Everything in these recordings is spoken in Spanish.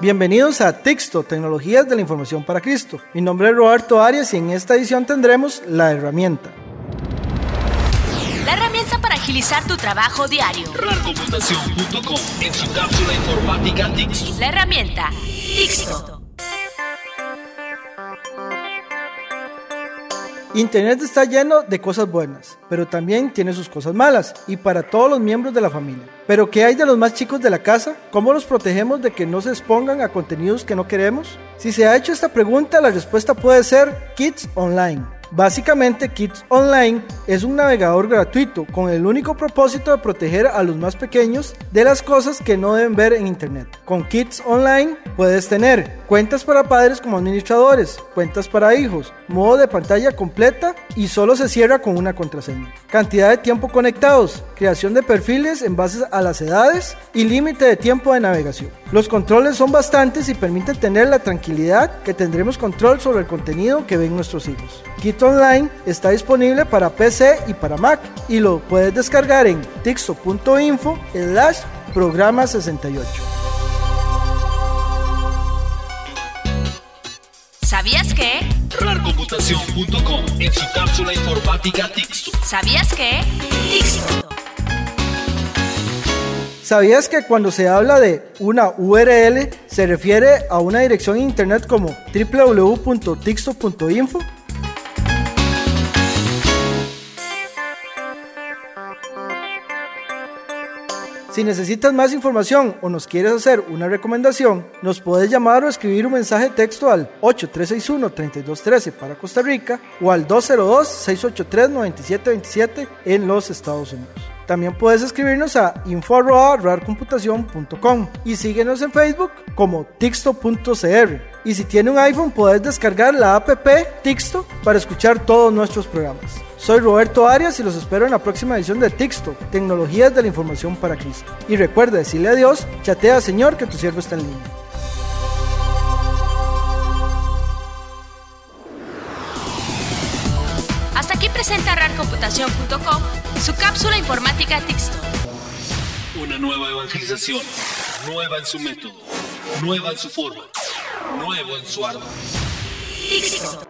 Bienvenidos a Texto, Tecnologías de la Información para Cristo. Mi nombre es Roberto Arias y en esta edición tendremos la herramienta. La herramienta para agilizar tu trabajo diario. RARcomputación.com en su cápsula informática Tixto. La herramienta Tixto. Internet está lleno de cosas buenas, pero también tiene sus cosas malas, y para todos los miembros de la familia. Pero ¿qué hay de los más chicos de la casa? ¿Cómo los protegemos de que no se expongan a contenidos que no queremos? Si se ha hecho esta pregunta, la respuesta puede ser Kids Online. Básicamente, Kids Online es un navegador gratuito con el único propósito de proteger a los más pequeños de las cosas que no deben ver en Internet. Con Kids Online puedes tener cuentas para padres como administradores, cuentas para hijos, modo de pantalla completa y solo se cierra con una contraseña. Cantidad de tiempo conectados, creación de perfiles en base a las edades y límite de tiempo de navegación. Los controles son bastantes y permiten tener la tranquilidad que tendremos control sobre el contenido que ven nuestros hijos. Kit Online está disponible para PC y para Mac y lo puedes descargar en tixto.info slash programa 68. RARcomputación.com en su cápsula informática Tixto. ¿Sabías que? Tixto. ¿Sabías que cuando se habla de una URL se refiere a una dirección en internet como www.tixto.info? Si necesitas más información o nos quieres hacer una recomendación, nos puedes llamar o escribir un mensaje de texto al 8361-3213 para Costa Rica o al 202-683-9727 en los Estados Unidos. También puedes escribirnos a info.rarcomputación.com y síguenos en Facebook como tixto.cr. Y si tiene un iPhone puedes descargar la app Tixto para escuchar todos nuestros programas. Soy Roberto Arias y los espero en la próxima edición de Tixto, Tecnologías de la Información para Cristo. Y recuerda decirle adiós, chatea Señor que tu siervo está en línea. Hasta aquí presenta RARcomputación.com su cápsula informática Tixto. Una nueva evangelización, nueva en su método, nueva en su forma, nuevo en su ardor. Tixto.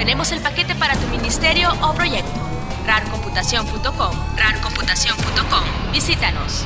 Tenemos el paquete para tu ministerio o proyecto. RARcomputación.com, RARcomputación.com. Visítanos.